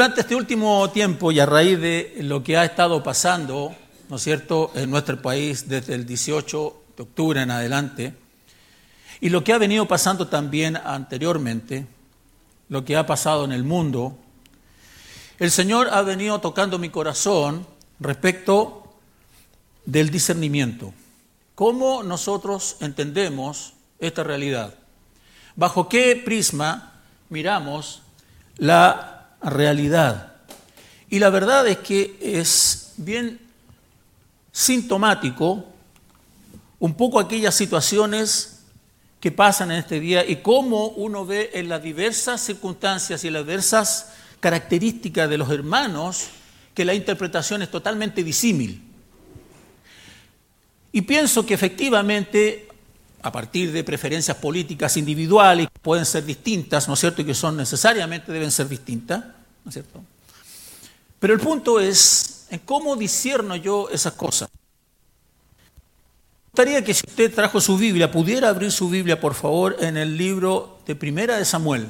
Durante este último tiempo y a raíz de lo que ha estado pasando, ¿no es cierto?, en nuestro país desde el 18 de octubre en adelante, y lo que ha venido pasando también anteriormente, lo que ha pasado en el mundo, el Señor ha venido tocando mi corazón respecto del discernimiento. ¿Cómo nosotros entendemos esta realidad? ¿Bajo qué prisma miramos la realidad. Y la verdad es que es bien sintomático un poco aquellas situaciones que pasan en este día y cómo uno ve en las diversas circunstancias y las diversas características de los hermanos que la interpretación es totalmente disímil. Y pienso que efectivamente, a partir de preferencias políticas individuales, pueden ser distintas, ¿no es cierto?, y que son necesariamente deben ser distintas, ¿no es cierto? Pero el punto es en cómo discierno yo esas cosas. Me gustaría que si usted trajo su Biblia, pudiera abrir su Biblia, por favor, en el libro de Primera de Samuel.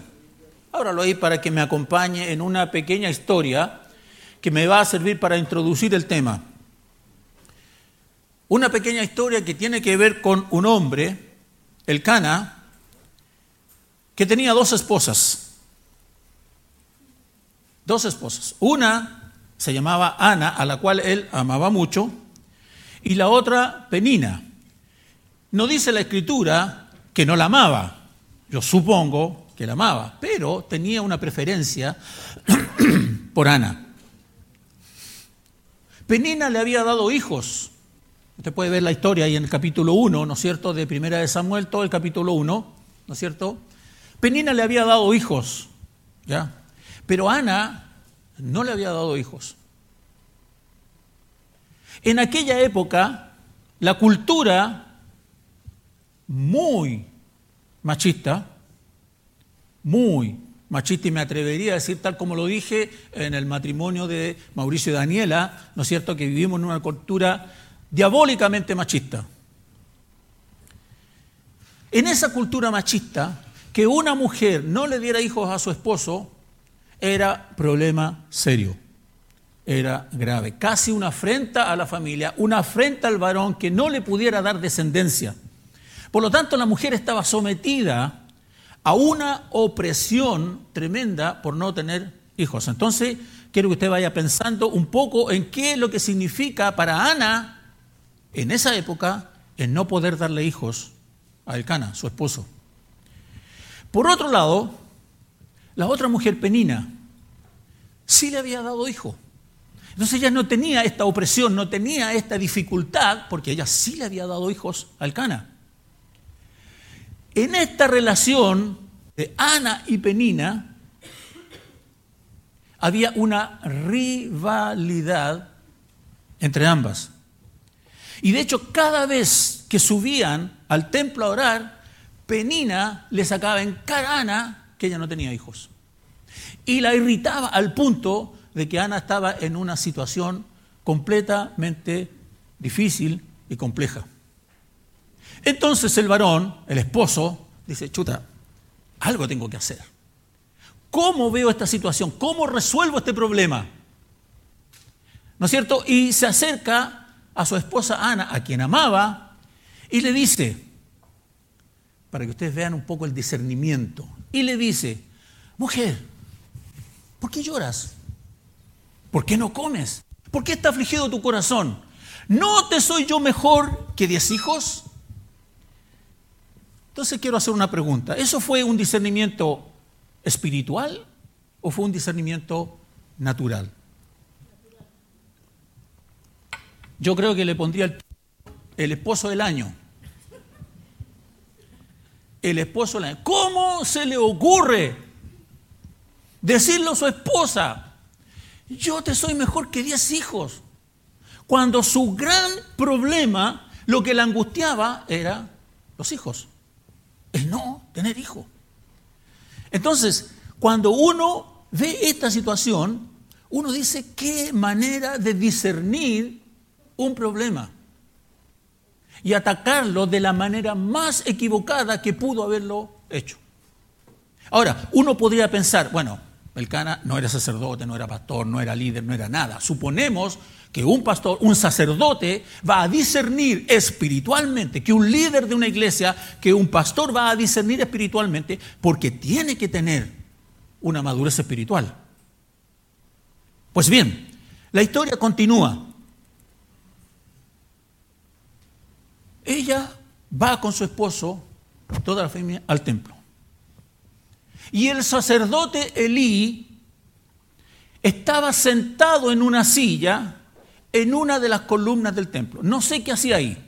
Ábralo ahí para que me acompañe en una pequeña historia que me va a servir para introducir el tema. Una pequeña historia que tiene que ver con un hombre, el Cana, que tenía dos esposas dos esposas. Una se llamaba Ana, a la cual él amaba mucho, y la otra Penina. No dice la escritura que no la amaba, yo supongo que la amaba, pero tenía una preferencia por Ana. Penina le había dado hijos. Usted puede ver la historia ahí en el capítulo 1, ¿no es cierto?, de Primera de Samuel, todo el capítulo 1, ¿no es cierto? Penina le había dado hijos, ¿ya? Pero Ana no le había dado hijos. En aquella época, la cultura muy machista, muy machista, y me atrevería a decir, tal como lo dije en el matrimonio de Mauricio y Daniela, ¿no es cierto?, que vivimos en una cultura diabólicamente machista. En esa cultura machista, que una mujer no le diera hijos a su esposo era problema serio, era grave, casi una afrenta a la familia, una afrenta al varón que no le pudiera dar descendencia. Por lo tanto, la mujer estaba sometida a una opresión tremenda por no tener hijos. Entonces, quiero que usted vaya pensando un poco en qué es lo que significa para Ana, en esa época, el no poder darle hijos a Elcana, su esposo. Por otro lado, la otra mujer, Penina, sí le había dado hijo. Entonces ella no tenía esta opresión, no tenía esta dificultad, porque ella sí le había dado hijos al Cana. En esta relación de Ana y Penina había una rivalidad entre ambas. Y de hecho, cada vez que subían al templo a orar, Penina le sacaba en cara a Ana que ella no tenía hijos. Y la irritaba al punto de que Ana estaba en una situación completamente difícil y compleja. Entonces el varón, el esposo, dice, chuta, algo tengo que hacer. ¿Cómo veo esta situación? ¿Cómo resuelvo este problema? ¿No es cierto? Y se acerca a su esposa Ana, a quien amaba, y le dice, para que ustedes vean un poco el discernimiento, y le dice, mujer, ¿por qué lloras? ¿Por qué no comes? ¿Por qué está afligido tu corazón? ¿No te soy yo mejor que diez hijos? Entonces quiero hacer una pregunta. ¿Eso fue un discernimiento espiritual o fue un discernimiento natural? Yo creo que le pondría el, esposo del año el esposo la... ¿Cómo se le ocurre decirle a su esposa, yo te soy mejor que diez hijos? Cuando su gran problema, lo que le angustiaba era los hijos, el no tener hijos. Entonces, cuando uno ve esta situación, uno dice, ¿qué manera de discernir un problema? y atacarlo de la manera más equivocada que pudo haberlo hecho. Ahora, uno podría pensar, bueno, El Cana no era sacerdote, no era pastor, no era líder, no era nada. Suponemos que un pastor, un sacerdote, va a discernir espiritualmente, que un líder de una iglesia, que un pastor va a discernir espiritualmente, porque tiene que tener una madurez espiritual. Pues bien, la historia continúa. Ella va con su esposo, toda la familia, al templo. Y el sacerdote Elí estaba sentado en una silla en una de las columnas del templo. No sé qué hacía ahí.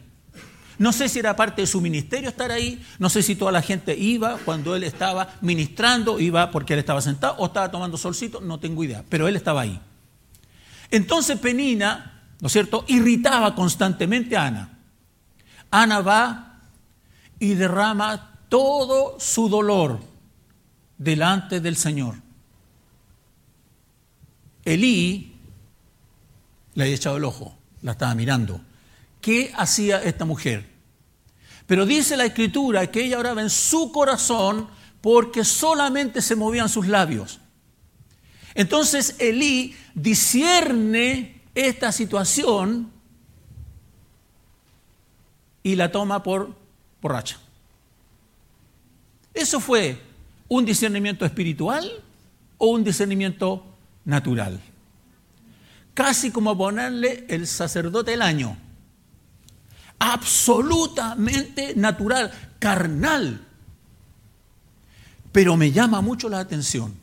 No sé si era parte de su ministerio estar ahí, no sé si toda la gente iba cuando él estaba ministrando, iba porque él estaba sentado o estaba tomando solcito, no tengo idea, pero él estaba ahí. Entonces Penina, ¿no es cierto?, irritaba constantemente a Ana. Ana va y derrama todo su dolor delante del Señor. Elí le había echado el ojo, la estaba mirando. ¿Qué hacía esta mujer? Pero dice la escritura que ella oraba en su corazón porque solamente se movían sus labios. Entonces Elí discierne esta situación y la toma por borracha. Eso fue un discernimiento espiritual o un discernimiento natural. Casi como ponerle el sacerdote el año. Absolutamente natural, carnal. Pero me llama mucho la atención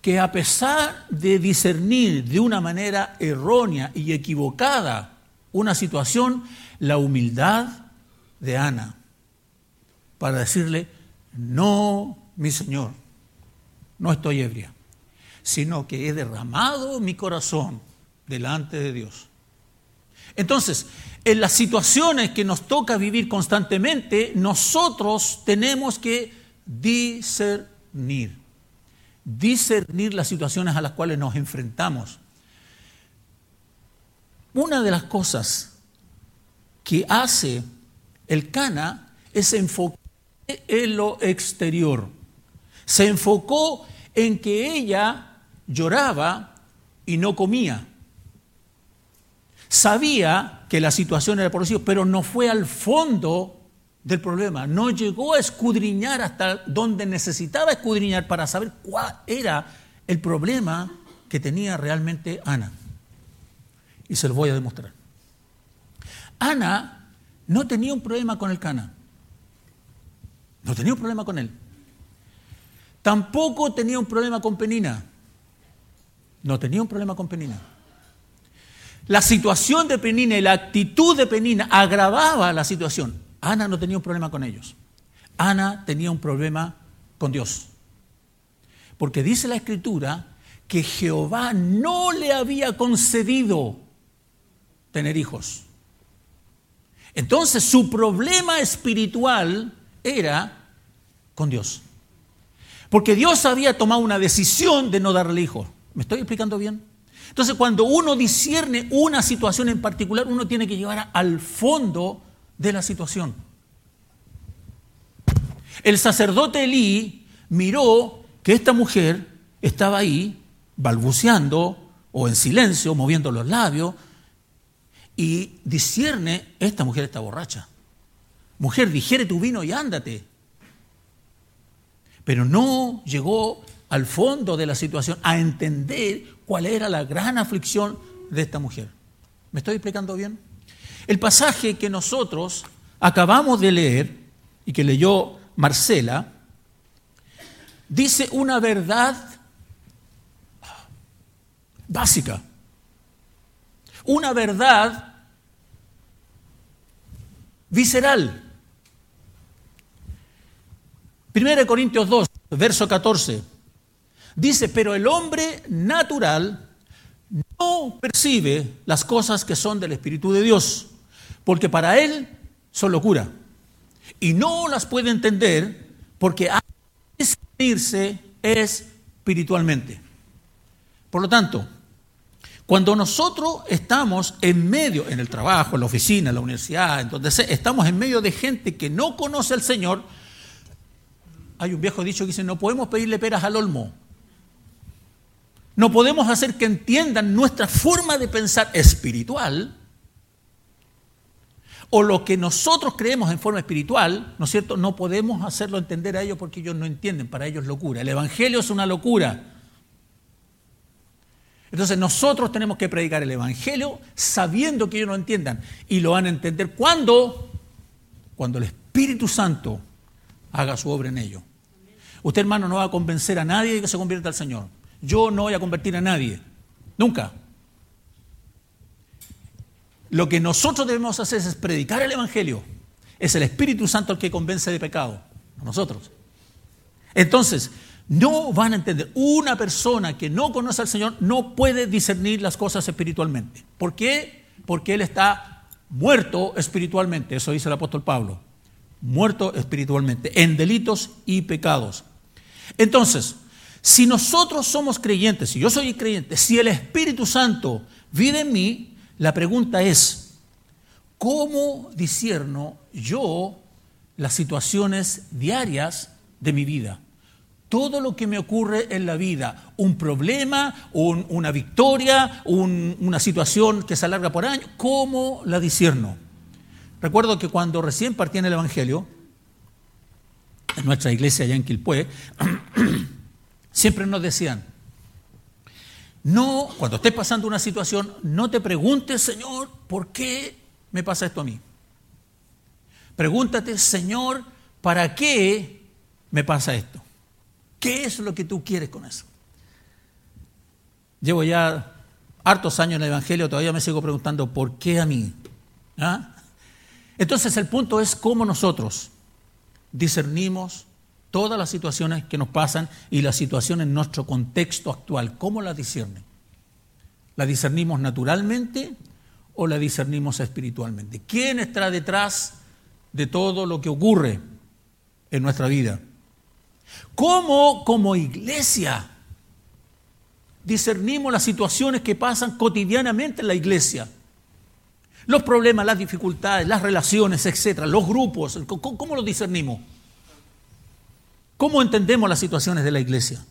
que a pesar de discernir de una manera errónea y equivocada una situación, la humildad de Ana para decirle, no mi Señor, no estoy ebria, sino que he derramado mi corazón delante de Dios. Entonces, en las situaciones que nos toca vivir constantemente, nosotros tenemos que discernir, discernir las situaciones a las cuales nos enfrentamos. Una de las cosas que hace el Cana es enfocar en lo exterior se enfocó en que ella lloraba y no comía. Sabía que la situación era por pero no fue al fondo del problema. No llegó a escudriñar hasta donde necesitaba escudriñar para saber cuál era el problema que tenía realmente Ana. Y se lo voy a demostrar. Ana no tenía un problema con el Cana. No tenía un problema con él. Tampoco tenía un problema con Penina. No tenía un problema con Penina. La situación de Penina y la actitud de Penina agravaba la situación. Ana no tenía un problema con ellos. Ana tenía un problema con Dios. Porque dice la escritura que Jehová no le había concedido tener hijos. Entonces su problema espiritual era con Dios. Porque Dios había tomado una decisión de no darle hijo. ¿Me estoy explicando bien? Entonces, cuando uno discierne una situación en particular, uno tiene que llevar al fondo de la situación. El sacerdote Elí miró que esta mujer estaba ahí balbuceando o en silencio, moviendo los labios, y discierne, esta mujer está borracha. Mujer, digiere tu vino y ándate pero no llegó al fondo de la situación, a entender cuál era la gran aflicción de esta mujer. ¿Me estoy explicando bien? El pasaje que nosotros acabamos de leer y que leyó Marcela, dice una verdad básica, una verdad visceral. 1 Corintios 2, verso 14, dice, pero el hombre natural no percibe las cosas que son del Espíritu de Dios, porque para él son locura. Y no las puede entender porque hay que discernirse espiritualmente. Por lo tanto, cuando nosotros estamos en medio, en el trabajo, en la oficina, en la universidad, entonces estamos en medio de gente que no conoce al Señor, hay un viejo dicho que dice, no podemos pedirle peras al olmo. no podemos hacer que entiendan nuestra forma de pensar espiritual, o lo que nosotros creemos en forma espiritual, ¿no es cierto? No podemos hacerlo entender a ellos porque ellos no entienden, para ellos locura. El Evangelio es una locura. Entonces nosotros tenemos que predicar el Evangelio sabiendo que ellos no entiendan. Y lo van a entender cuando, cuando el Espíritu Santo haga su obra en ellos. Usted, hermano, no va a convencer a nadie de que se convierta al Señor. Yo no voy a convertir a nadie. Nunca. Lo que nosotros debemos hacer es predicar el Evangelio. Es el Espíritu Santo el que convence de pecado, a nosotros. Entonces, no van a entender. Una persona que no conoce al Señor no puede discernir las cosas espiritualmente. ¿Por qué? Porque Él está muerto espiritualmente. Eso dice el apóstol Pablo. Muerto espiritualmente, en delitos y pecados. Entonces, si nosotros somos creyentes, si yo soy creyente, si el Espíritu Santo vive en mí, la pregunta es, ¿cómo disierno yo las situaciones diarias de mi vida? Todo lo que me ocurre en la vida, un problema, una victoria, una situación que se alarga por años, ¿cómo la disierno? Recuerdo que cuando recién partí en el Evangelio, en nuestra iglesia allá en Quilpué, siempre nos decían, no, cuando estés pasando una situación, no te preguntes, Señor, ¿por qué me pasa esto a mí? Pregúntate, Señor, ¿para qué me pasa esto? ¿Qué es lo que tú quieres con eso? Llevo ya hartos años en el Evangelio, todavía me sigo preguntando, ¿por qué a mí? ¿Ah? Entonces el punto es cómo nosotros discernimos todas las situaciones que nos pasan y la situación en nuestro contexto actual, ¿cómo la discernen? ¿La discernimos naturalmente o la discernimos espiritualmente? ¿Quién está detrás de todo lo que ocurre en nuestra vida? ¿Cómo como iglesia discernimos las situaciones que pasan cotidianamente en la iglesia? Los problemas, las dificultades, las relaciones, etcétera, los grupos, ¿cómo, cómo los discernimos? ¿Cómo entendemos las situaciones de la iglesia?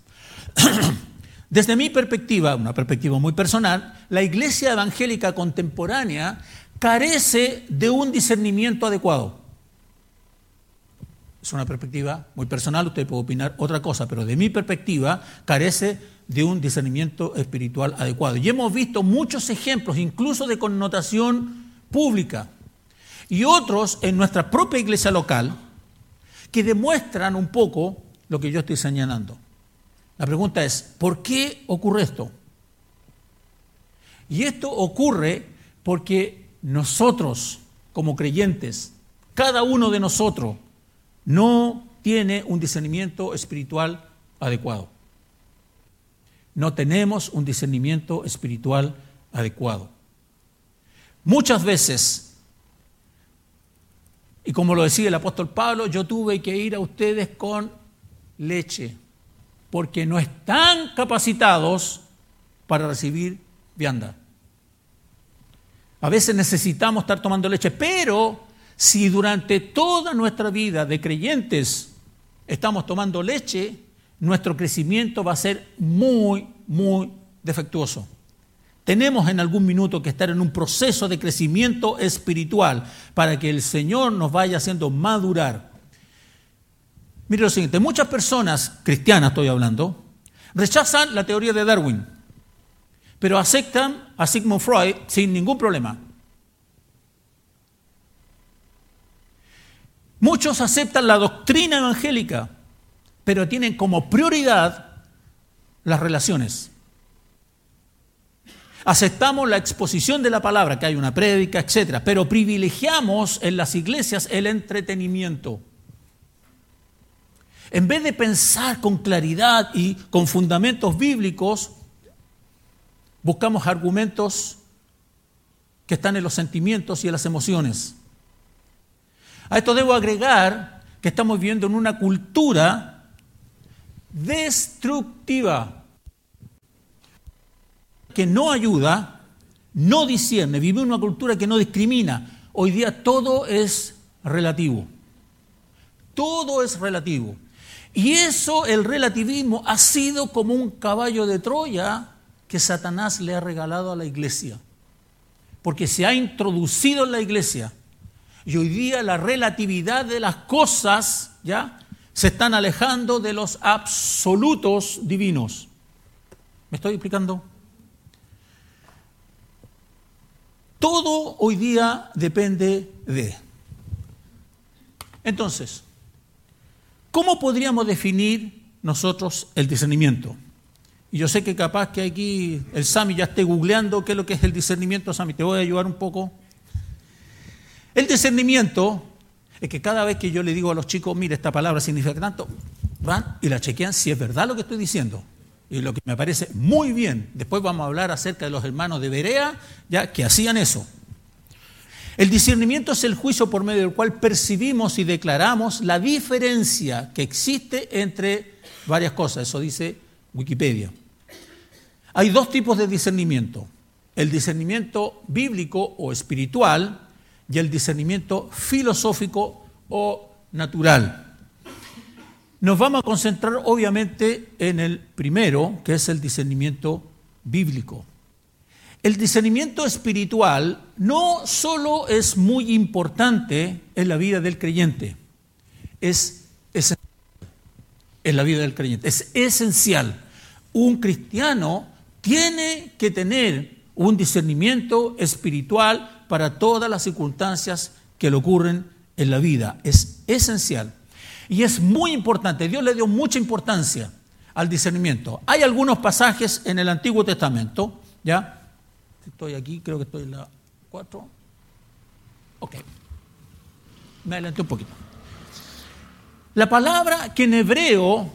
Desde mi perspectiva, una perspectiva muy personal, la iglesia evangélica contemporánea carece de un discernimiento adecuado. Es una perspectiva muy personal, usted puede opinar otra cosa, pero de mi perspectiva carece de un discernimiento espiritual adecuado. Y hemos visto muchos ejemplos, incluso de connotación pública, y otros en nuestra propia iglesia local, que demuestran un poco lo que yo estoy señalando. La pregunta es, ¿por qué ocurre esto? Y esto ocurre porque nosotros, como creyentes, cada uno de nosotros, no tiene un discernimiento espiritual adecuado. No tenemos un discernimiento espiritual adecuado. Muchas veces y como lo decía el apóstol Pablo, yo tuve que ir a ustedes con leche, porque no están capacitados para recibir vianda. A veces necesitamos estar tomando leche, pero si durante toda nuestra vida de creyentes estamos tomando leche, nuestro crecimiento va a ser muy, muy defectuoso. Tenemos en algún minuto que estar en un proceso de crecimiento espiritual para que el Señor nos vaya haciendo madurar. Mire lo siguiente, muchas personas, cristianas estoy hablando, rechazan la teoría de Darwin, pero aceptan a Sigmund Freud sin ningún problema. Muchos aceptan la doctrina evangélica, pero tienen como prioridad las relaciones. Aceptamos la exposición de la palabra, que hay una prédica, etc. Pero privilegiamos en las iglesias el entretenimiento. En vez de pensar con claridad y con fundamentos bíblicos, buscamos argumentos que están en los sentimientos y en las emociones. A esto debo agregar que estamos viviendo en una cultura destructiva que no ayuda, no discierne, vive en una cultura que no discrimina. Hoy día todo es relativo. Todo es relativo. Y eso, el relativismo, ha sido como un caballo de Troya que Satanás le ha regalado a la iglesia. Porque se ha introducido en la iglesia. Y hoy día la relatividad de las cosas, ¿ya? Se están alejando de los absolutos divinos. ¿Me estoy explicando? Todo hoy día depende de. Entonces, ¿cómo podríamos definir nosotros el discernimiento? Y yo sé que capaz que aquí el Sami ya esté googleando qué es lo que es el discernimiento. Sami, te voy a ayudar un poco. El discernimiento es que cada vez que yo le digo a los chicos, mire, esta palabra significa tanto, van y la chequean si es verdad lo que estoy diciendo. Y lo que me parece muy bien, después vamos a hablar acerca de los hermanos de Berea, ya que hacían eso. El discernimiento es el juicio por medio del cual percibimos y declaramos la diferencia que existe entre varias cosas. Eso dice Wikipedia. Hay dos tipos de discernimiento. El discernimiento bíblico o espiritual y el discernimiento filosófico o natural. Nos vamos a concentrar obviamente en el primero, que es el discernimiento bíblico. El discernimiento espiritual no solo es muy importante en la vida del creyente, es esencial en la vida del creyente, es esencial. Un cristiano tiene que tener un discernimiento espiritual para todas las circunstancias que le ocurren en la vida, es esencial. Y es muy importante, Dios le dio mucha importancia al discernimiento. Hay algunos pasajes en el Antiguo Testamento, ¿ya? Estoy aquí, creo que estoy en la 4. Ok. Me adelanté un poquito. La palabra que en hebreo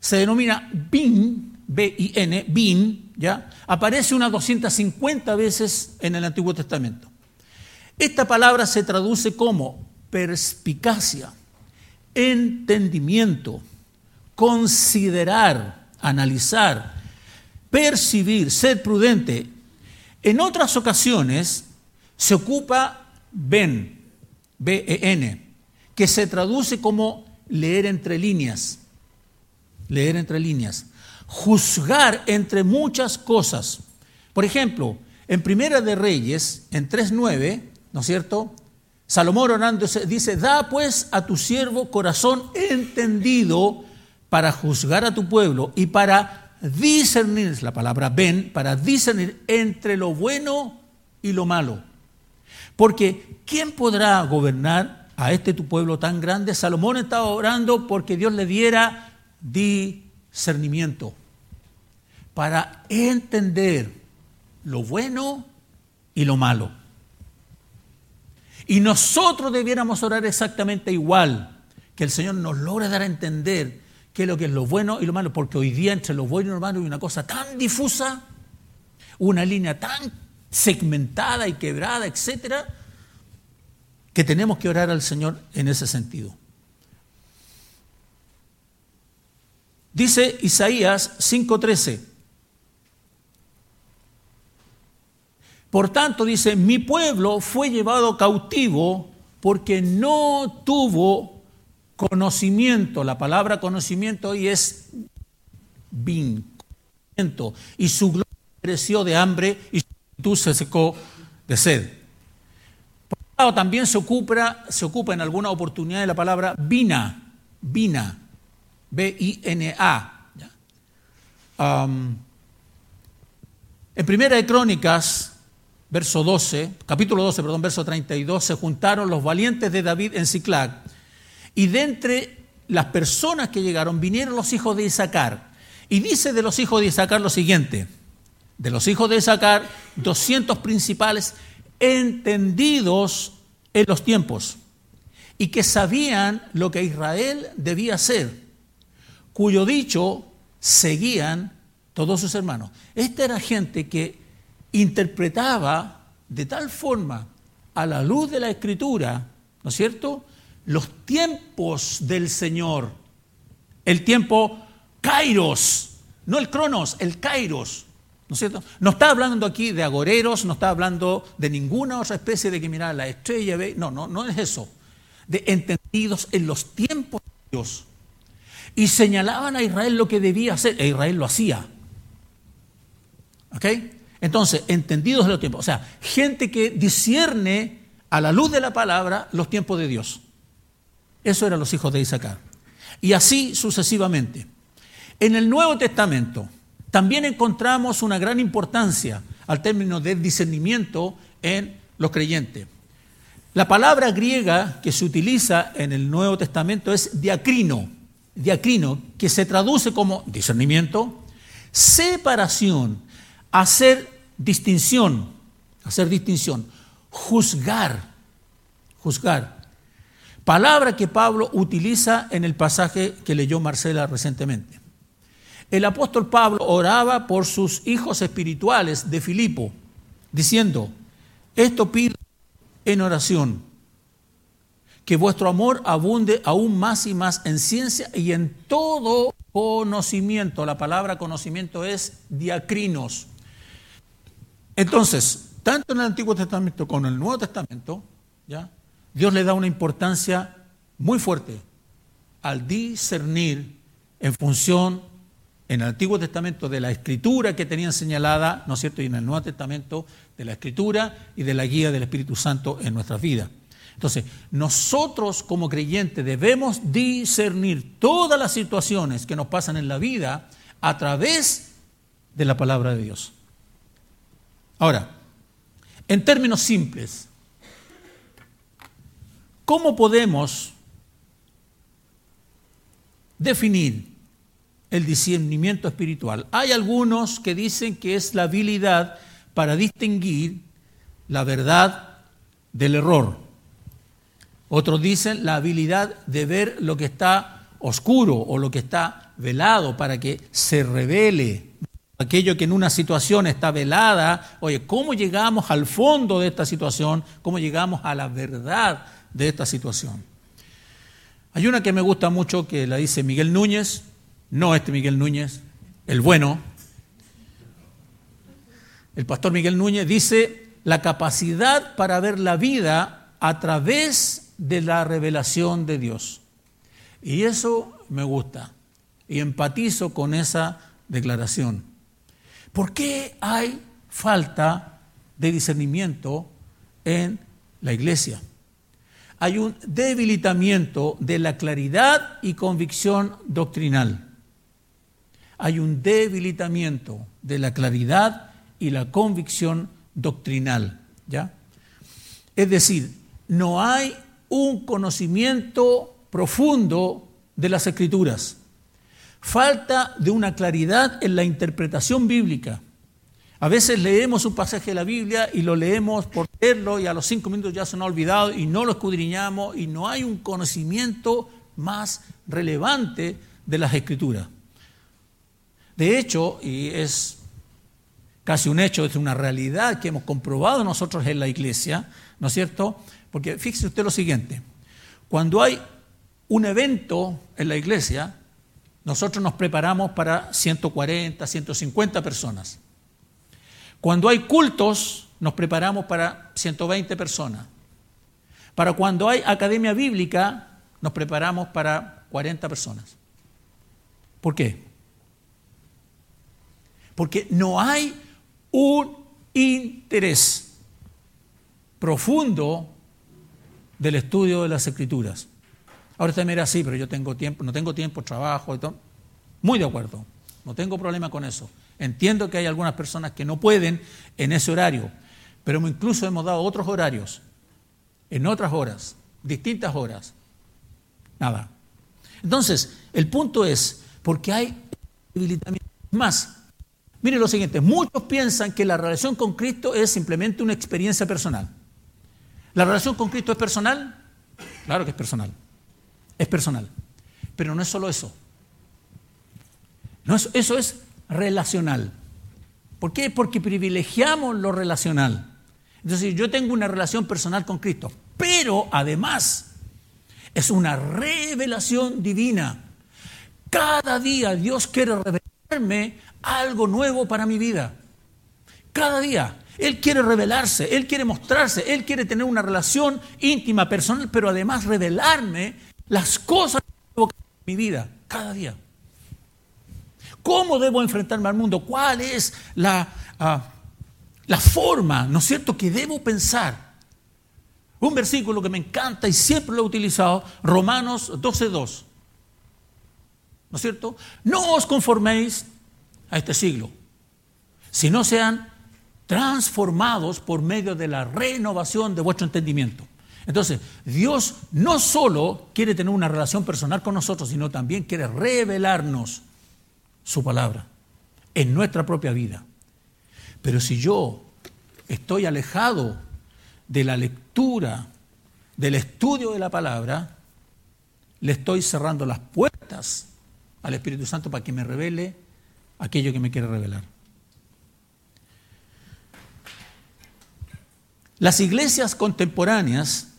se denomina bin, B-I-N, bin, ¿ya? Aparece unas 250 veces en el Antiguo Testamento. Esta palabra se traduce como perspicacia entendimiento, considerar, analizar, percibir, ser prudente. En otras ocasiones se ocupa ben, B-E-N, que se traduce como leer entre líneas, leer entre líneas, juzgar entre muchas cosas. Por ejemplo, en Primera de Reyes, en 3.9, ¿no es cierto? Salomón orando dice, da pues a tu siervo corazón entendido para juzgar a tu pueblo y para discernir, es la palabra ven, para discernir entre lo bueno y lo malo. Porque ¿quién podrá gobernar a este tu pueblo tan grande? Salomón estaba orando porque Dios le diera discernimiento para entender lo bueno y lo malo. Y nosotros debiéramos orar exactamente igual, que el Señor nos logre dar a entender qué es lo que es lo bueno y lo malo, porque hoy día entre lo bueno y lo malo hay una cosa tan difusa, una línea tan segmentada y quebrada, etcétera, que tenemos que orar al Señor en ese sentido. Dice Isaías 5:13. Por tanto, dice, mi pueblo fue llevado cautivo porque no tuvo conocimiento. La palabra conocimiento hoy es bin, y su gloria creció de hambre y su juventud se secó de sed. Por otro lado, también se ocupa, se ocupa en alguna oportunidad de la palabra bina, bina, B-I-N-A. en Primera de Crónicas, verso 12, capítulo 12, perdón, verso 32, se juntaron los valientes de David en Ciclag. Y de entre las personas que llegaron vinieron los hijos de Isaacar. Y dice de los hijos de Isaacar lo siguiente, de los hijos de Isaacar, 200 principales entendidos en los tiempos y que sabían lo que Israel debía hacer, cuyo dicho seguían todos sus hermanos. Esta era gente que interpretaba de tal forma a la luz de la escritura, ¿no es cierto?, los tiempos del Señor. El tiempo kairos, no el cronos, el kairos. ¿No es cierto? No está hablando aquí de agoreros, no está hablando de ninguna otra especie de que mirar la estrella, no, no, no es eso. De entendidos en los tiempos de Dios. Y señalaban a Israel lo que debía hacer, e Israel lo hacía. ¿Ok? Entonces, entendidos de los tiempos. O sea, gente que discierne a la luz de la palabra los tiempos de Dios. Eso eran los hijos de Isaacar. Y así sucesivamente. En el Nuevo Testamento también encontramos una gran importancia al término de discernimiento en los creyentes. La palabra griega que se utiliza en el Nuevo Testamento es diacrino, diacrino, que se traduce como discernimiento, separación, hacer distinción, hacer distinción, juzgar, juzgar. Palabra que Pablo utiliza en el pasaje que leyó Marcela recientemente. El apóstol Pablo oraba por sus hijos espirituales de Filipo, diciendo, esto pido en oración, que vuestro amor abunde aún más y más en ciencia y en todo conocimiento. La palabra conocimiento es diacrinos. Entonces, tanto en el Antiguo Testamento como en el Nuevo Testamento, ¿ya? Dios le da una importancia muy fuerte al discernir en función en el Antiguo Testamento de la escritura que tenían señalada, ¿no es cierto? Y en el Nuevo Testamento de la escritura y de la guía del Espíritu Santo en nuestras vidas. Entonces, nosotros como creyentes debemos discernir todas las situaciones que nos pasan en la vida a través de la palabra de Dios. Ahora, en términos simples, ¿cómo podemos definir el discernimiento espiritual? Hay algunos que dicen que es la habilidad para distinguir la verdad del error. Otros dicen la habilidad de ver lo que está oscuro o lo que está velado para que se revele aquello que en una situación está velada, oye, ¿cómo llegamos al fondo de esta situación? ¿Cómo llegamos a la verdad de esta situación? Hay una que me gusta mucho que la dice Miguel Núñez, no este Miguel Núñez, el bueno. El pastor Miguel Núñez dice la capacidad para ver la vida a través de la revelación de Dios. Y eso me gusta y empatizo con esa declaración. ¿Por qué hay falta de discernimiento en la iglesia? Hay un debilitamiento de la claridad y convicción doctrinal. Hay un debilitamiento de la claridad y la convicción doctrinal, ¿ya? Es decir, no hay un conocimiento profundo de las escrituras falta de una claridad en la interpretación bíblica. A veces leemos un pasaje de la Biblia y lo leemos por leerlo y a los cinco minutos ya se nos ha olvidado y no lo escudriñamos y no hay un conocimiento más relevante de las escrituras. De hecho, y es casi un hecho, es una realidad que hemos comprobado nosotros en la iglesia, ¿no es cierto? Porque fíjese usted lo siguiente, cuando hay un evento en la iglesia, nosotros nos preparamos para 140, 150 personas. Cuando hay cultos, nos preparamos para 120 personas. Para cuando hay academia bíblica, nos preparamos para 40 personas. ¿Por qué? Porque no hay un interés profundo del estudio de las escrituras. Ahora usted me dirá, sí, pero yo tengo tiempo, no tengo tiempo, trabajo y todo. Muy de acuerdo, no tengo problema con eso. Entiendo que hay algunas personas que no pueden en ese horario, pero incluso hemos dado otros horarios, en otras horas, distintas horas. Nada. Entonces, el punto es, porque hay. Más, mire lo siguiente, muchos piensan que la relación con Cristo es simplemente una experiencia personal. ¿La relación con Cristo es personal? Claro que es personal es personal. Pero no es solo eso. No eso es relacional. ¿Por qué? Porque privilegiamos lo relacional. Entonces yo tengo una relación personal con Cristo, pero además es una revelación divina. Cada día Dios quiere revelarme algo nuevo para mi vida. Cada día. Él quiere revelarse, Él quiere mostrarse, Él quiere tener una relación íntima, personal, pero además revelarme las cosas que en mi vida cada día. ¿Cómo debo enfrentarme al mundo? ¿Cuál es la ah, la forma, ¿no es cierto?, que debo pensar. Un versículo que me encanta y siempre lo he utilizado, Romanos 12.2. ¿No es cierto? No os conforméis a este siglo, sino sean transformados por medio de la renovación de vuestro entendimiento. Entonces, Dios no solo quiere tener una relación personal con nosotros, sino también quiere revelarnos su palabra en nuestra propia vida. Pero si yo estoy alejado de la lectura, del estudio de la palabra, le estoy cerrando las puertas al Espíritu Santo para que me revele aquello que me quiere revelar. Las iglesias contemporáneas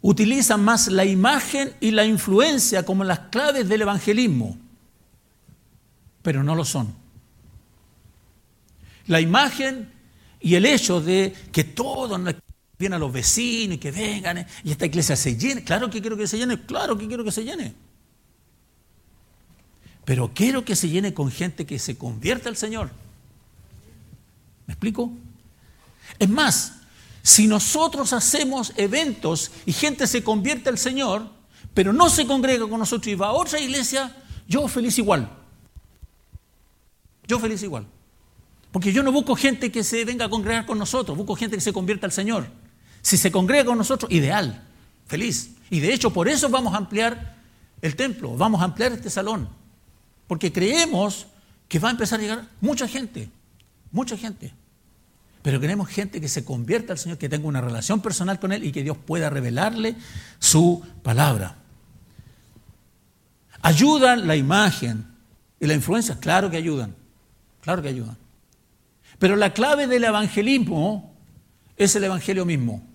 utilizan más la imagen y la influencia como las claves del evangelismo, pero no lo son. La imagen y el hecho de que todos vienen a los vecinos y que vengan y esta iglesia se llene, claro que quiero que se llene, claro que quiero que se llene. Pero quiero que se llene con gente que se convierta al Señor. ¿Me explico? Es más, si nosotros hacemos eventos y gente se convierte al Señor, pero no se congrega con nosotros y va a otra iglesia, yo feliz igual. Yo feliz igual. Porque yo no busco gente que se venga a congregar con nosotros, busco gente que se convierta al Señor. Si se congrega con nosotros, ideal, feliz. Y de hecho, por eso vamos a ampliar el templo, vamos a ampliar este salón. Porque creemos que va a empezar a llegar mucha gente, mucha gente. Pero queremos gente que se convierta al Señor, que tenga una relación personal con Él y que Dios pueda revelarle su palabra. ¿Ayudan la imagen y la influencia? Claro que ayudan, claro que ayudan. Pero la clave del evangelismo es el evangelio mismo.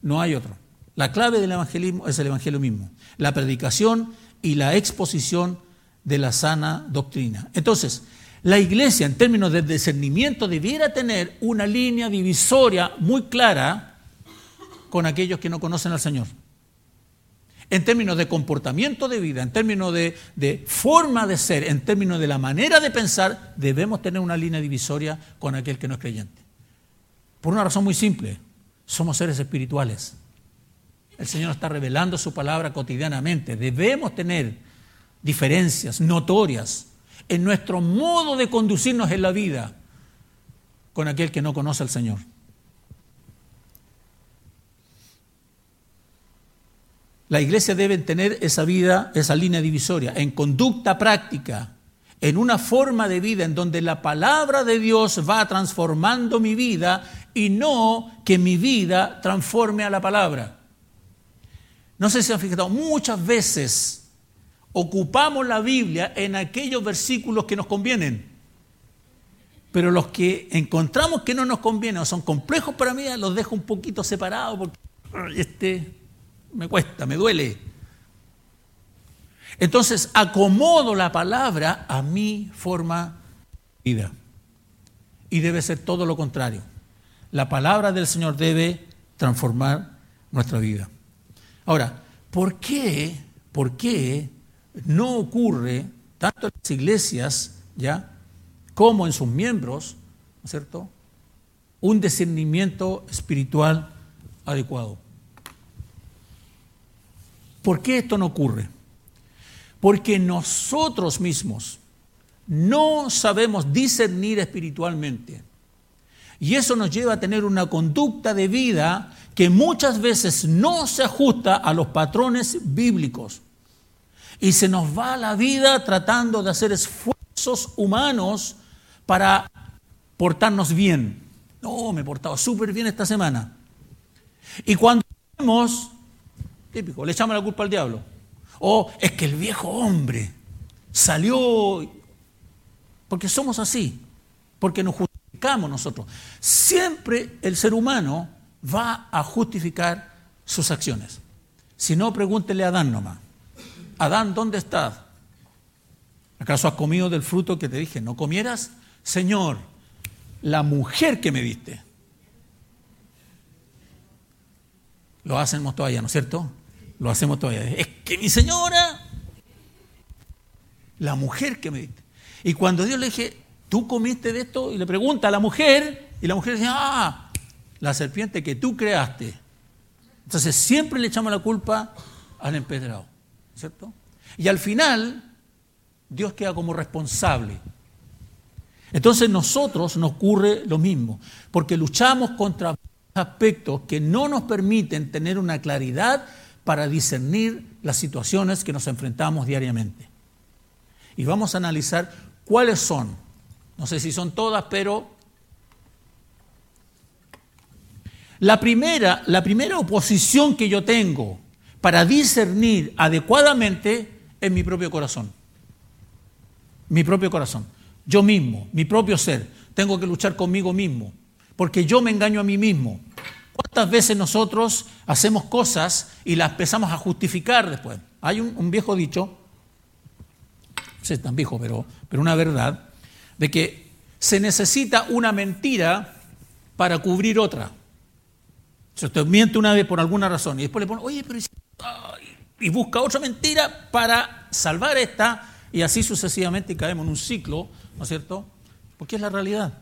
No hay otro. La clave del evangelismo es el evangelio mismo. La predicación y la exposición de la sana doctrina. Entonces, la iglesia en términos de discernimiento debiera tener una línea divisoria muy clara con aquellos que no conocen al Señor. En términos de comportamiento de vida, en términos de, forma de ser, en términos de la manera de pensar, debemos tener una línea divisoria con aquel que no es creyente. Por una razón muy simple, somos seres espirituales. El Señor está revelando su palabra cotidianamente. Debemos tener diferencias notorias en nuestro modo de conducirnos en la vida con aquel que no conoce al Señor. La iglesia debe tener esa vida, esa línea divisoria, en conducta práctica, en una forma de vida en donde la palabra de Dios va transformando mi vida y no que mi vida transforme a la palabra. No sé si han fijado, muchas veces ocupamos la Biblia en aquellos versículos que nos convienen. Pero los que encontramos que no nos convienen o son complejos para mí, los dejo un poquito separados porque este me cuesta, me duele. Entonces acomodo la palabra a mi forma de vida. Y debe ser todo lo contrario. La palabra del Señor debe transformar nuestra vida. Ahora, ¿por qué? ¿Por qué no ocurre tanto en las iglesias, ¿ya? como en sus miembros, ¿no es cierto? Un discernimiento espiritual adecuado. ¿Por qué esto no ocurre? Porque nosotros mismos no sabemos discernir espiritualmente. Y eso nos lleva a tener una conducta de vida que muchas veces no se ajusta a los patrones bíblicos. Y se nos va la vida tratando de hacer esfuerzos humanos para portarnos bien. No, me he portado súper bien esta semana. Y cuando vemos, típico, le echamos la culpa al diablo. O es que el viejo hombre salió, porque somos así, porque nos justificamos nosotros. Siempre el ser humano va a justificar sus acciones. Si no, pregúntele a Adán nomás. Adán, ¿dónde estás? ¿Acaso has comido del fruto que te dije no comieras? Señor, la mujer que me diste. Lo hacemos todavía, ¿no es cierto? Lo hacemos todavía. Es que mi señora, la mujer que me diste. Y cuando Dios le dije, ¿tú comiste de esto? Y le pregunta a la mujer, y la mujer dice, ah, la serpiente que tú creaste. Entonces siempre le echamos la culpa al empedrado, ¿cierto? Y al final, Dios queda como responsable. Entonces nosotros nos ocurre lo mismo, porque luchamos contra aspectos que no nos permiten tener una claridad para discernir las situaciones que nos enfrentamos diariamente. Y vamos a analizar cuáles son. No sé si son todas, pero la primera, la primera oposición que yo tengo para discernir adecuadamente es mi propio corazón. Mi propio corazón. Yo mismo, mi propio ser. Tengo que luchar conmigo mismo, porque yo me engaño a mí mismo. ¿Cuántas veces nosotros hacemos cosas y las empezamos a justificar después? Hay un, viejo dicho, no sé, es tan viejo, pero, pero una verdad, de que se necesita una mentira para cubrir otra. Si usted miente una vez por alguna razón y después le pone, oye, pero y busca otra mentira para salvar esta y así sucesivamente caemos en un ciclo, ¿no es cierto? Porque es la realidad,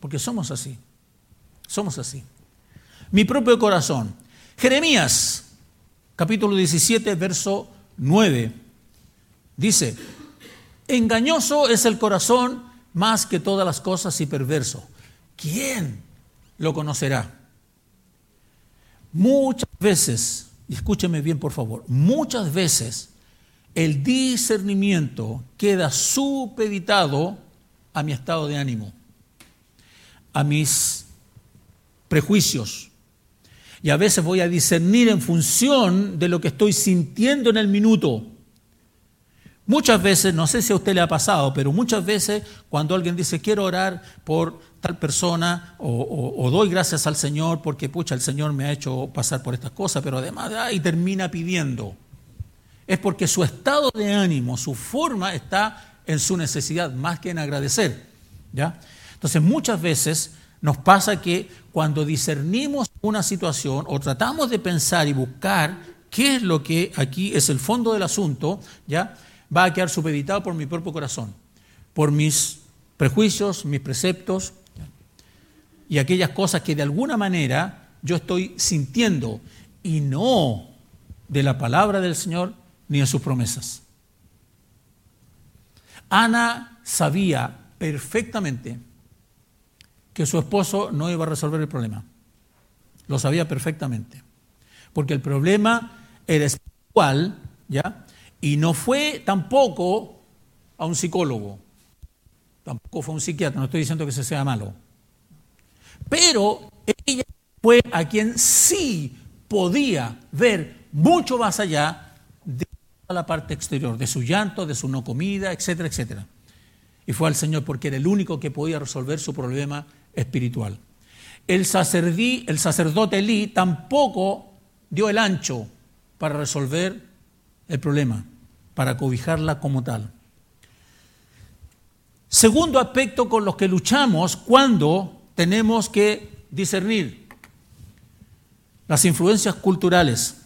porque somos así, somos así. Mi propio corazón. Jeremías, capítulo 17, verso 9, dice, engañoso es el corazón más que todas las cosas y perverso. ¿Quién lo conocerá? Muchas veces escúcheme bien por favor, muchas veces el discernimiento queda supeditado a mi estado de ánimo, a mis prejuicios. Y a veces voy a discernir en función de lo que estoy sintiendo en el minuto. Muchas veces, no sé si a usted le ha pasado, pero muchas veces cuando alguien dice quiero orar por tal persona o, doy gracias al Señor porque pucha, el Señor me ha hecho pasar por estas cosas, pero además y termina pidiendo. Es porque su estado de ánimo, su forma está en su necesidad más que en agradecer. ¿ya? Entonces muchas veces nos pasa que cuando discernimos una situación o tratamos de pensar y buscar qué es lo que aquí es el fondo del asunto, ¿ya? va a quedar supeditado por mi propio corazón, por mis prejuicios, mis preceptos y aquellas cosas que de alguna manera yo estoy sintiendo y no de la palabra del Señor ni de sus promesas. Ana sabía perfectamente que su esposo no iba a resolver el problema. Lo sabía perfectamente. Porque el problema era espiritual, ¿ya? Y no fue tampoco a un psicólogo. Tampoco fue a un psiquiatra, no estoy diciendo que se sea malo. Pero ella fue a quien sí podía ver mucho más allá de la parte exterior, de su llanto, de su no comida, etcétera, etcétera. Y fue al Señor porque era el único que podía resolver su problema espiritual. El, el sacerdote Elí tampoco dio el ancho para resolver el problema, para cobijarla como tal. Segundo aspecto con los que luchamos cuando tenemos que discernir las influencias culturales.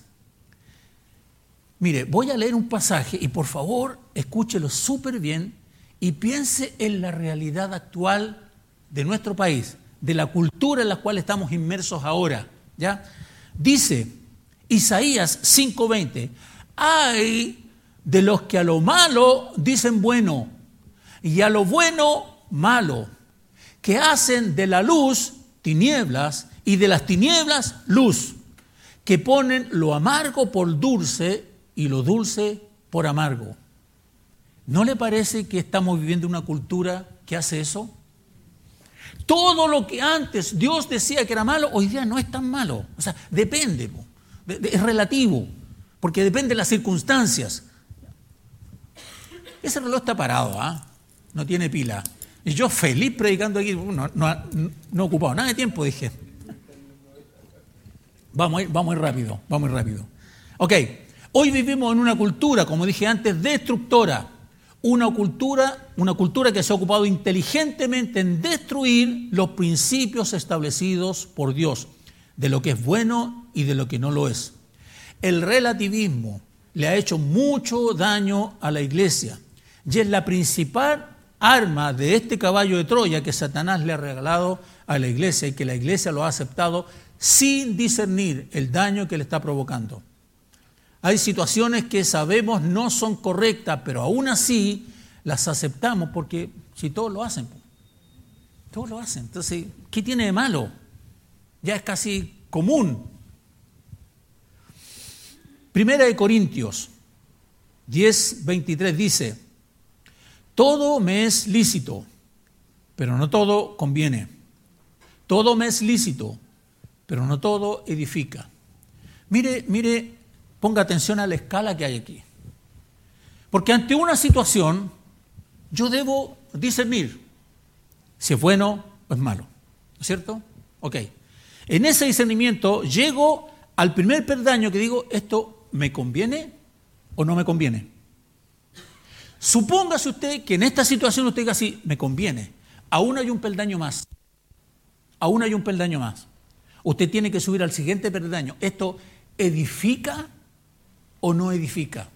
Mire, voy a leer un pasaje y por favor escúchelo súper bien y piense en la realidad actual de nuestro país, de la cultura en la cual estamos inmersos ahora. ¿ya? Dice Isaías 5:20, hay de los que a lo malo dicen bueno y a lo bueno malo que hacen de la luz tinieblas y de las tinieblas luz, que ponen lo amargo por dulce y lo dulce por amargo. ¿No le parece que estamos viviendo una cultura que hace eso? Todo lo que antes Dios decía que era malo, hoy día no es tan malo. O sea, depende, es relativo, porque depende de las circunstancias. Ese reloj está parado, ¿ah? no tiene pila. Y yo feliz predicando aquí, no, no, he ocupado nada de tiempo, dije. Vamos a ir, vamos rápido, vamos a ir rápido. Ok, hoy vivimos en una cultura, como dije antes, destructora. Una cultura, una cultura que se ha ocupado inteligentemente en destruir los principios establecidos por Dios, de lo que es bueno y de lo que no lo es. El relativismo le ha hecho mucho daño a la iglesia y es la principal arma de este caballo de Troya que Satanás le ha regalado a la iglesia y que la iglesia lo ha aceptado sin discernir el daño que le está provocando. Hay situaciones que sabemos no son correctas, pero aún así las aceptamos porque si todos lo hacen, todos lo hacen. Entonces, ¿qué tiene de malo? Ya es casi común. Primera de Corintios 10, 23 dice, todo me es lícito, pero no todo conviene. Todo me es lícito, pero no todo edifica. Mire, mire Ponga atención a la escala que hay aquí. Porque ante una situación yo debo discernir si es bueno o es malo. ¿No es cierto? Ok. En ese discernimiento llego al primer perdaño que digo, ¿esto me conviene o no me conviene? Supóngase usted que en esta situación usted diga así, me conviene. Aún hay un peldaño más. Aún hay un peldaño más. Usted tiene que subir al siguiente peldaño. ¿Esto edifica o no edifica.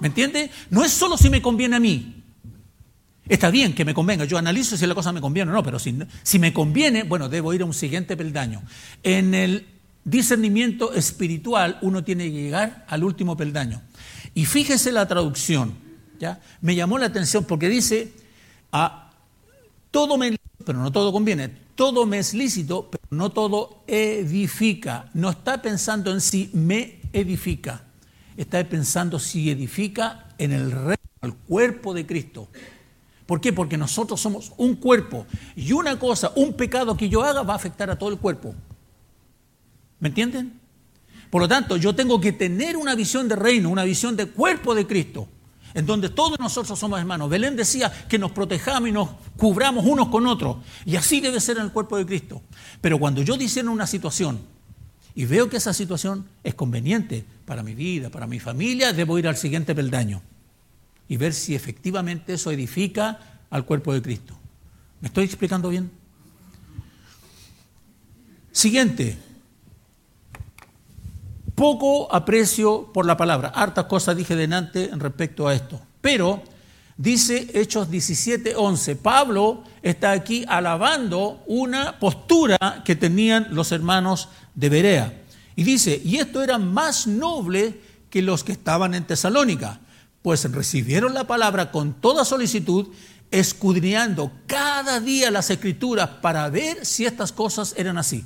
¿Me entiende? No es solo si me conviene a mí. Está bien que me convenga, yo analizo si la cosa me conviene o no, pero si, si me conviene, bueno, debo ir a un siguiente peldaño. En el discernimiento espiritual uno tiene que llegar al último peldaño. Y fíjese la traducción, Me llamó la atención porque dice, todo me pero no todo conviene, todo me es lícito, pero no todo edifica. No está pensando en si me edifica. Está pensando si edifica en el reino, el cuerpo de Cristo. ¿Por qué? Porque nosotros somos un cuerpo y una cosa, un pecado que yo haga va a afectar a todo el cuerpo. ¿Me entienden? Por lo tanto, yo tengo que tener una visión de reino, una visión de cuerpo de Cristo, en donde todos nosotros somos hermanos. Belén decía que nos protejamos y nos cubramos unos con otros, y así debe ser en el cuerpo de Cristo. Pero cuando yo en una situación y veo que esa situación es conveniente para mi vida, para mi familia, debo ir al siguiente peldaño y ver si efectivamente eso edifica al cuerpo de Cristo. ¿Me estoy explicando bien? Siguiente. Poco aprecio por la palabra. Hartas cosas dije delante respecto a esto. Pero dice Hechos 17, 11. Pablo está aquí alabando una postura que tenían los hermanos de Berea. Y dice, y esto era más noble que los que estaban en Tesalónica, pues recibieron la palabra con toda solicitud, escudriñando cada día las escrituras para ver si estas cosas eran así.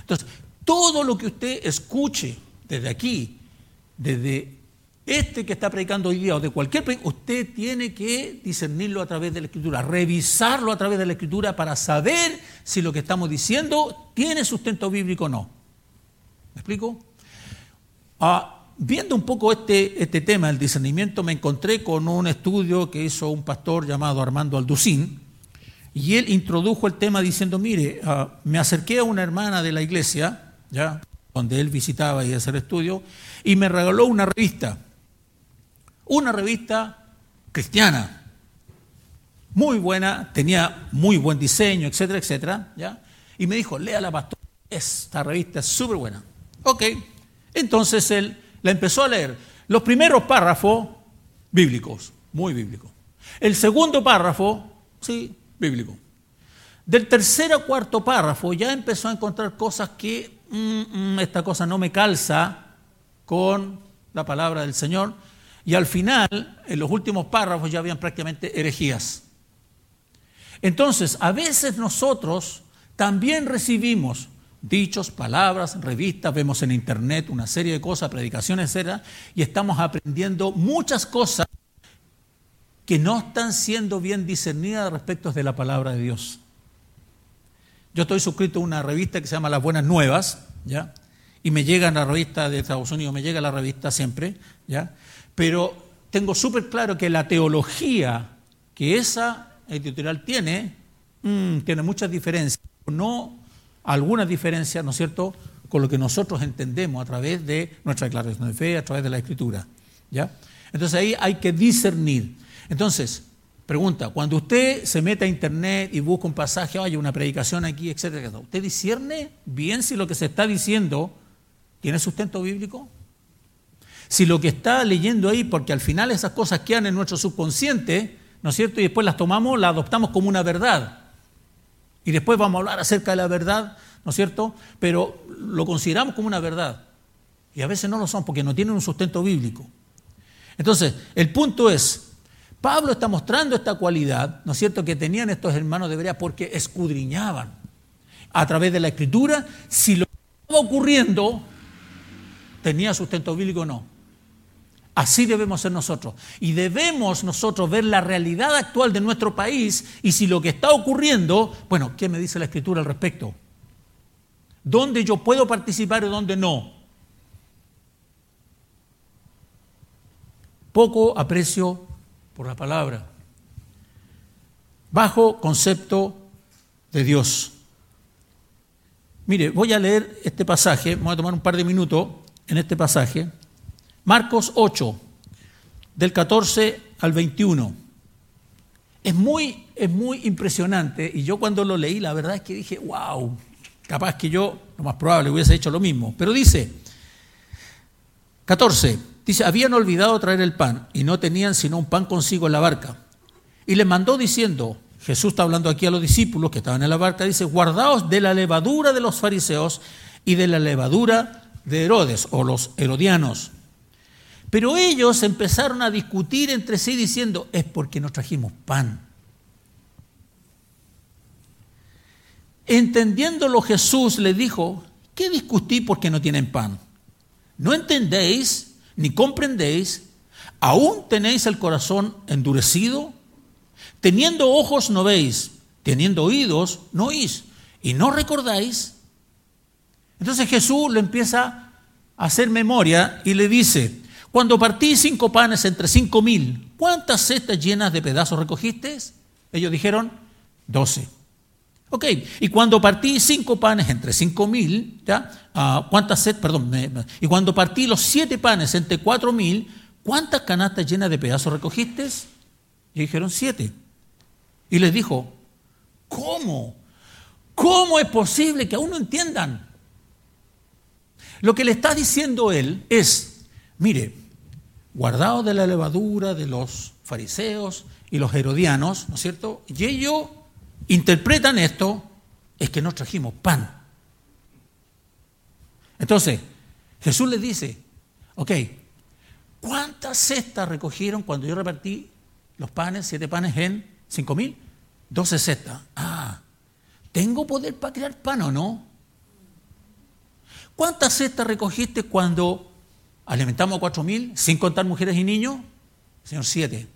Entonces, todo lo que usted escuche desde aquí, desde este que está predicando hoy día o de cualquier usted tiene que discernirlo a través de la escritura, revisarlo a través de la escritura para saber si lo que estamos diciendo tiene sustento bíblico o no. ¿Me explico? Ah, viendo un poco este, este tema, el discernimiento, me encontré con un estudio que hizo un pastor llamado Armando Alducín, y él introdujo el tema diciendo, mire, ah, me acerqué a una hermana de la iglesia, ya, donde él visitaba y hacía el estudio, y me regaló una revista una revista cristiana, muy buena, tenía muy buen diseño, etcétera, etcétera, ¿ya? Y me dijo, lea la pastora, esta revista es súper buena. Ok, entonces él la empezó a leer. Los primeros párrafos, bíblicos, muy bíblicos. El segundo párrafo, sí, bíblico. Del tercer a cuarto párrafo ya empezó a encontrar cosas que mm, mm, esta cosa no me calza con la palabra del Señor. Y al final, en los últimos párrafos ya habían prácticamente herejías. Entonces, a veces nosotros también recibimos dichos, palabras, revistas, vemos en internet una serie de cosas, predicaciones, etc. Y estamos aprendiendo muchas cosas que no están siendo bien discernidas respecto de la palabra de Dios. Yo estoy suscrito a una revista que se llama Las Buenas Nuevas, ¿ya? Y me llega la revista de Estados Unidos, me llega la revista siempre, ¿ya? Pero tengo súper claro que la teología que esa editorial tiene, mm, tiene muchas diferencias, no algunas diferencias, ¿no es cierto?, con lo que nosotros entendemos a través de nuestra declaración de fe, a través de la escritura. ¿ya? Entonces ahí hay que discernir. Entonces, pregunta, cuando usted se mete a internet y busca un pasaje, hay una predicación aquí, etcétera, ¿usted discierne bien si lo que se está diciendo tiene sustento bíblico? Si lo que está leyendo ahí, porque al final esas cosas quedan en nuestro subconsciente, ¿no es cierto? Y después las tomamos, las adoptamos como una verdad. Y después vamos a hablar acerca de la verdad, ¿no es cierto? Pero lo consideramos como una verdad. Y a veces no lo son porque no tienen un sustento bíblico. Entonces, el punto es, Pablo está mostrando esta cualidad, ¿no es cierto?, que tenían estos hermanos de Berea porque escudriñaban a través de la escritura si lo que estaba ocurriendo tenía sustento bíblico o no. Así debemos ser nosotros. Y debemos nosotros ver la realidad actual de nuestro país y si lo que está ocurriendo, bueno, ¿qué me dice la escritura al respecto? ¿Dónde yo puedo participar y dónde no? Poco aprecio por la palabra. Bajo concepto de Dios. Mire, voy a leer este pasaje, voy a tomar un par de minutos en este pasaje. Marcos 8, del 14 al 21. Es muy, es muy impresionante y yo cuando lo leí la verdad es que dije, wow, capaz que yo, lo más probable, hubiese hecho lo mismo. Pero dice, 14, dice, habían olvidado traer el pan y no tenían sino un pan consigo en la barca. Y les mandó diciendo, Jesús está hablando aquí a los discípulos que estaban en la barca, dice, guardaos de la levadura de los fariseos y de la levadura de Herodes o los herodianos. Pero ellos empezaron a discutir entre sí diciendo, es porque no trajimos pan. Entendiéndolo Jesús le dijo, ¿qué discutí porque no tienen pan? ¿No entendéis ni comprendéis? ¿Aún tenéis el corazón endurecido? Teniendo ojos no veis, teniendo oídos no oís, y no recordáis. Entonces Jesús le empieza a hacer memoria y le dice, cuando partí cinco panes entre cinco mil, ¿cuántas cestas llenas de pedazos recogiste? Ellos dijeron, doce. Ok, y cuando partí cinco panes entre cinco mil, ¿ya? Ah, ¿cuántas cestas? Perdón, y cuando partí los siete panes entre cuatro mil, ¿cuántas canastas llenas de pedazos recogiste? Y dijeron, siete. Y les dijo, ¿cómo? ¿Cómo es posible que aún no entiendan? Lo que le está diciendo él es, mire, guardado de la levadura de los fariseos y los herodianos, ¿no es cierto? Y ellos interpretan esto, es que no trajimos pan. Entonces, Jesús les dice, ok, ¿cuántas cestas recogieron cuando yo repartí los panes, siete panes en cinco mil? Doce cestas. Ah, ¿tengo poder para crear pan o no? ¿Cuántas cestas recogiste cuando alimentamos a cuatro mil, sin contar mujeres y niños, Señor, siete.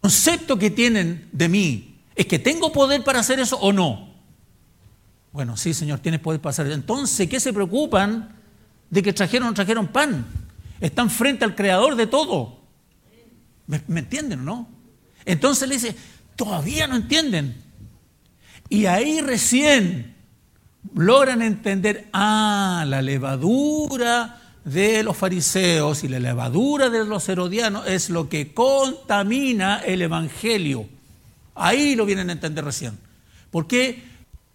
Concepto que tienen de mí es que tengo poder para hacer eso o no. Bueno, sí, Señor, tienes poder para hacer eso. Entonces, ¿qué se preocupan de que trajeron o no trajeron pan? Están frente al creador de todo. ¿Me, ¿Me entienden o no? Entonces le dice, todavía no entienden. Y ahí recién logran entender, ah, la levadura de los fariseos y la levadura de los herodianos es lo que contamina el Evangelio. Ahí lo vienen a entender recién. ¿Por qué?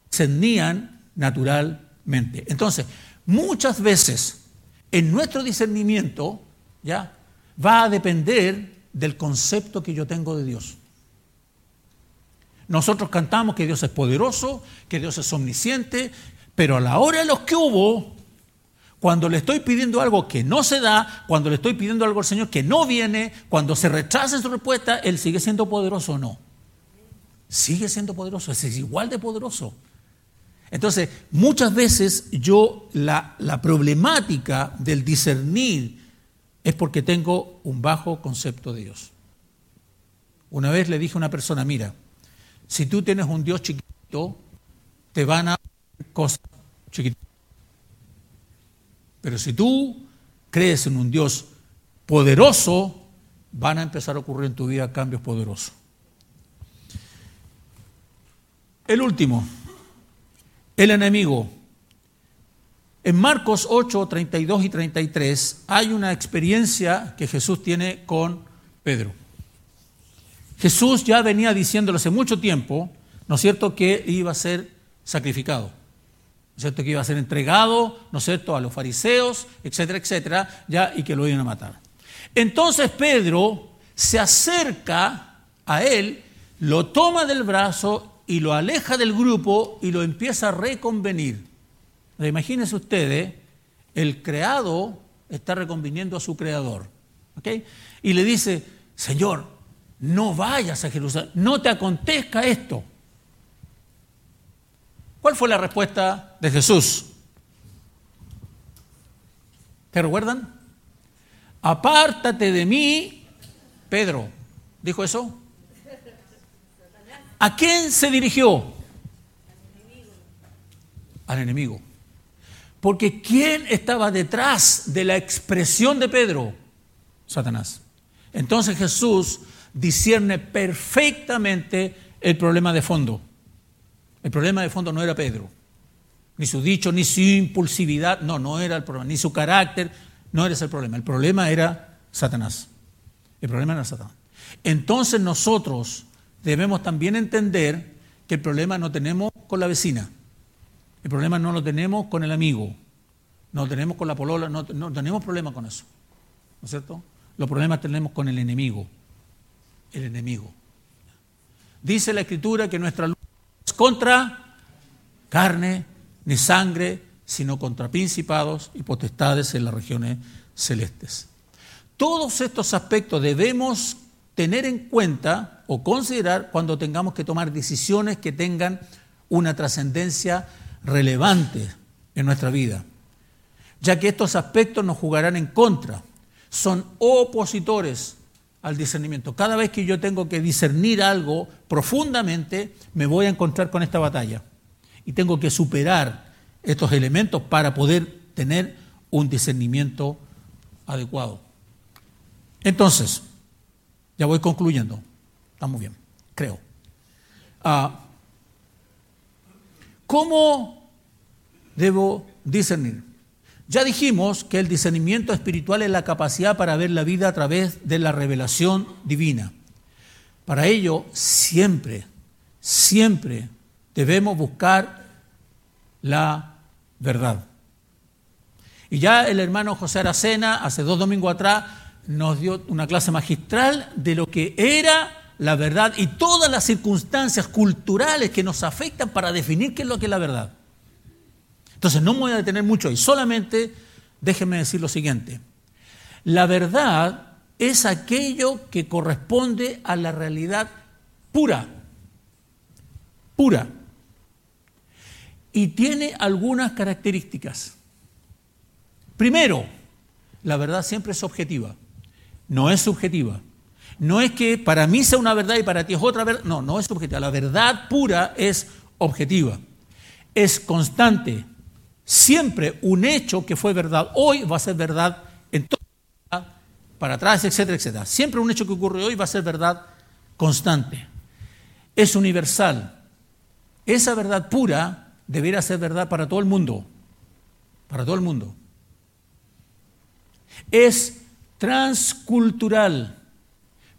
Discernían naturalmente. Entonces, muchas veces en nuestro discernimiento ya va a depender del concepto que yo tengo de Dios. Nosotros cantamos que Dios es poderoso, que Dios es omnisciente, pero a la hora de los que hubo, cuando le estoy pidiendo algo que no se da, cuando le estoy pidiendo algo al Señor que no viene, cuando se rechaza su respuesta, Él sigue siendo poderoso o no. Sigue siendo poderoso, es igual de poderoso. Entonces, muchas veces yo, la, la problemática del discernir es porque tengo un bajo concepto de Dios. Una vez le dije a una persona, mira, si tú tienes un Dios chiquito, te van a cosas chiquitas. Pero si tú crees en un Dios poderoso, van a empezar a ocurrir en tu vida cambios poderosos. El último, el enemigo. En Marcos 8, 32 y 33 hay una experiencia que Jesús tiene con Pedro. Jesús ya venía diciéndolo hace mucho tiempo, ¿no es cierto?, que iba a ser sacrificado. ¿no es cierto? Que iba a ser entregado, ¿no es cierto?, a los fariseos, etcétera, etcétera, ya, y que lo iban a matar. Entonces Pedro se acerca a él, lo toma del brazo y lo aleja del grupo y lo empieza a reconvenir. Imagínense ustedes, el creado está reconviniendo a su creador. Y le dice, Señor, no vayas a Jerusalén, no te acontezca esto. ¿Cuál fue la respuesta de Jesús? ¿Te recuerdan? Apártate de mí, Pedro. ¿Dijo eso? ¿A quién se dirigió? Al enemigo. Porque ¿quién estaba detrás de la expresión de Pedro? Satanás. Entonces Jesús discierne perfectamente el problema de fondo. El problema de fondo no era Pedro, ni su dicho, ni su impulsividad, no, no era el problema, ni su carácter, no era ese el problema. El problema era Satanás. El problema era Satanás. Entonces nosotros debemos también entender que el problema no tenemos con la vecina, el problema no lo tenemos con el amigo, no lo tenemos con la polola, no, tenemos problema con eso. ¿No es cierto? Los problemas tenemos con el enemigo. El enemigo. Dice la Escritura que nuestra lucha es contra carne ni sangre, sino contra principados y potestades en las regiones celestes. Todos estos aspectos debemos tener en cuenta o considerar cuando tengamos que tomar decisiones que tengan una trascendencia relevante en nuestra vida, ya que estos aspectos nos jugarán en contra son opositores al discernimiento. Cada vez que yo tengo que discernir algo profundamente, me voy a encontrar con esta batalla. Y tengo que superar estos elementos para poder tener un discernimiento adecuado. Entonces, ya voy concluyendo. Estamos bien, creo. Ah, ¿Cómo debo discernir? Ya dijimos que el discernimiento espiritual es la capacidad para ver la vida a través de la revelación divina. Para ello, siempre, siempre debemos buscar la verdad. Y ya el hermano José Aracena, hace dos domingos atrás, nos dio una clase magistral de lo que era la verdad y todas las circunstancias culturales que nos afectan para definir qué es lo que es la verdad. Entonces no me voy a detener mucho ahí, solamente déjenme decir lo siguiente. La verdad es aquello que corresponde a la realidad pura, pura. Y tiene algunas características. Primero, la verdad siempre es objetiva, no es subjetiva. No es que para mí sea una verdad y para ti es otra verdad. No, no es subjetiva. La verdad pura es objetiva. Es constante, siempre un hecho que fue verdad hoy va a ser verdad en todo para atrás, etcétera, etcétera. Siempre un hecho que ocurre hoy va a ser verdad constante. Es universal. Esa verdad pura debería ser verdad para todo el mundo. Para todo el mundo. Es transcultural,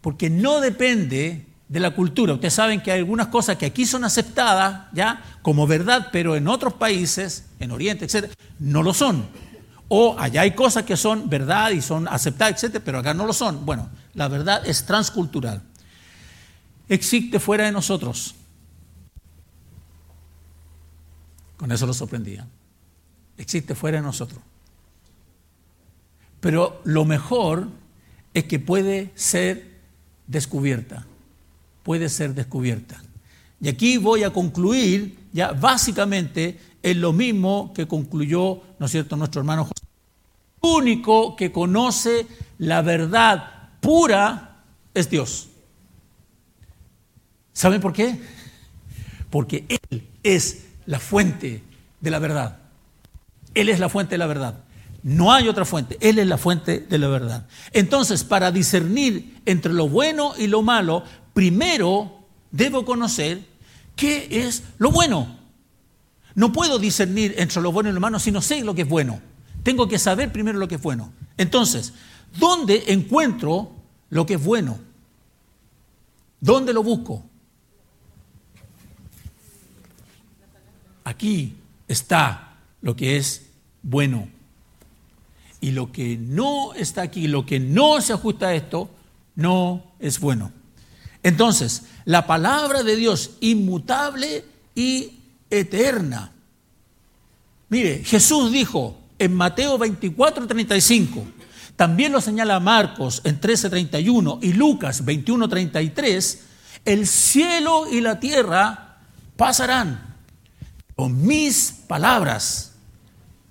porque no depende de la cultura. Ustedes saben que hay algunas cosas que aquí son aceptadas ya como verdad, pero en otros países, en Oriente, etcétera, no lo son. O allá hay cosas que son verdad y son aceptadas, etcétera, pero acá no lo son. Bueno, la verdad es transcultural. Existe fuera de nosotros. Con eso lo sorprendía. Existe fuera de nosotros. Pero lo mejor es que puede ser descubierta puede ser descubierta. Y aquí voy a concluir ya básicamente en lo mismo que concluyó, ¿no es cierto?, nuestro hermano José. El único que conoce la verdad pura es Dios. ¿Saben por qué? Porque Él es la fuente de la verdad. Él es la fuente de la verdad. No hay otra fuente. Él es la fuente de la verdad. Entonces, para discernir entre lo bueno y lo malo, primero debo conocer qué es lo bueno. No puedo discernir entre lo bueno y lo malo si no sé lo que es bueno. Tengo que saber primero lo que es bueno. Entonces, ¿dónde encuentro lo que es bueno? ¿Dónde lo busco? Aquí está lo que es bueno. Y lo que no está aquí, lo que no se ajusta a esto, no es bueno. Entonces, la palabra de Dios inmutable y eterna. Mire, Jesús dijo en Mateo 24, 35, también lo señala Marcos en 13, 31 y Lucas 21, 33, el cielo y la tierra pasarán, con mis palabras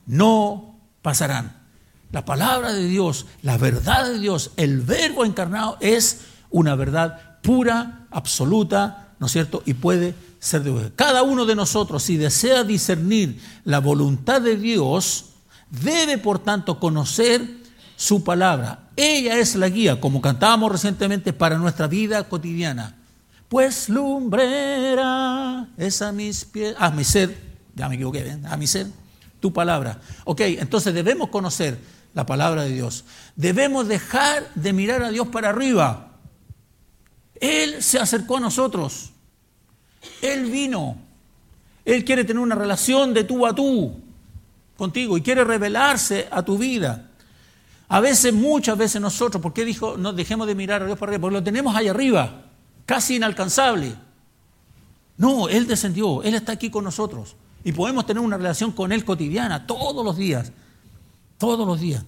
no pasarán. La palabra de Dios, la verdad de Dios, el verbo encarnado es una verdad pura, absoluta, ¿no es cierto? Y puede ser de Cada uno de nosotros, si desea discernir la voluntad de Dios, debe por tanto conocer su palabra. Ella es la guía, como cantábamos recientemente, para nuestra vida cotidiana. Pues lumbrera es a mis pies, a mi ser, ya me equivoqué, ¿eh? a mi ser, tu palabra. Ok, entonces debemos conocer la palabra de Dios. Debemos dejar de mirar a Dios para arriba. Él se acercó a nosotros. Él vino. Él quiere tener una relación de tú a tú contigo y quiere revelarse a tu vida. A veces, muchas veces nosotros, ¿por qué dijo no dejemos de mirar a Dios para arriba? Porque lo tenemos ahí arriba casi inalcanzable. No, Él descendió, Él está aquí con nosotros y podemos tener una relación con Él cotidiana, todos los días, todos los días.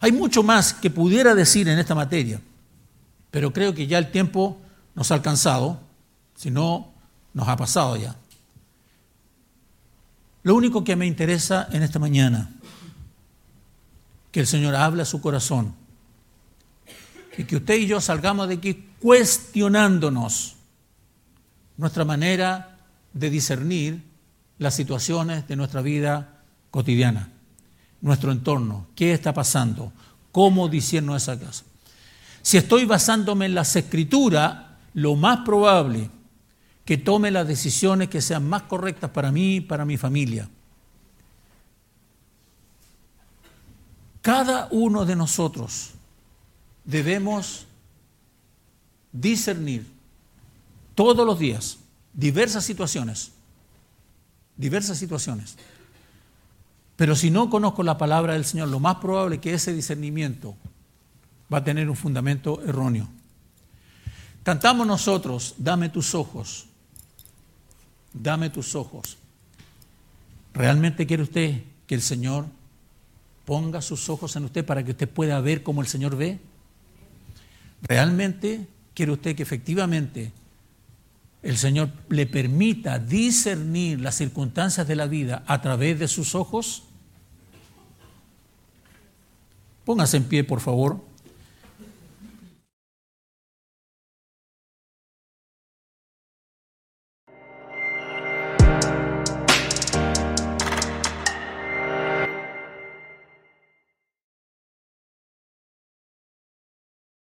Hay mucho más que pudiera decir en esta materia, pero creo que ya el tiempo nos ha alcanzado, si no, nos ha pasado ya. Lo único que me interesa en esta mañana, que el Señor hable a su corazón y que usted y yo salgamos de aquí cuestionándonos nuestra manera de discernir las situaciones de nuestra vida cotidiana, nuestro entorno, qué está pasando, cómo discierno esa casa. Si estoy basándome en las escrituras, lo más probable que tome las decisiones que sean más correctas para mí y para mi familia. Cada uno de nosotros debemos discernir todos los días diversas situaciones, diversas situaciones. Pero si no conozco la palabra del Señor, lo más probable es que ese discernimiento va a tener un fundamento erróneo. Cantamos nosotros, dame tus ojos, dame tus ojos. ¿Realmente quiere usted que el Señor ponga sus ojos en usted para que usted pueda ver como el Señor ve? ¿Realmente quiere usted que efectivamente el Señor le permita discernir las circunstancias de la vida a través de sus ojos? Póngase en pie, por favor.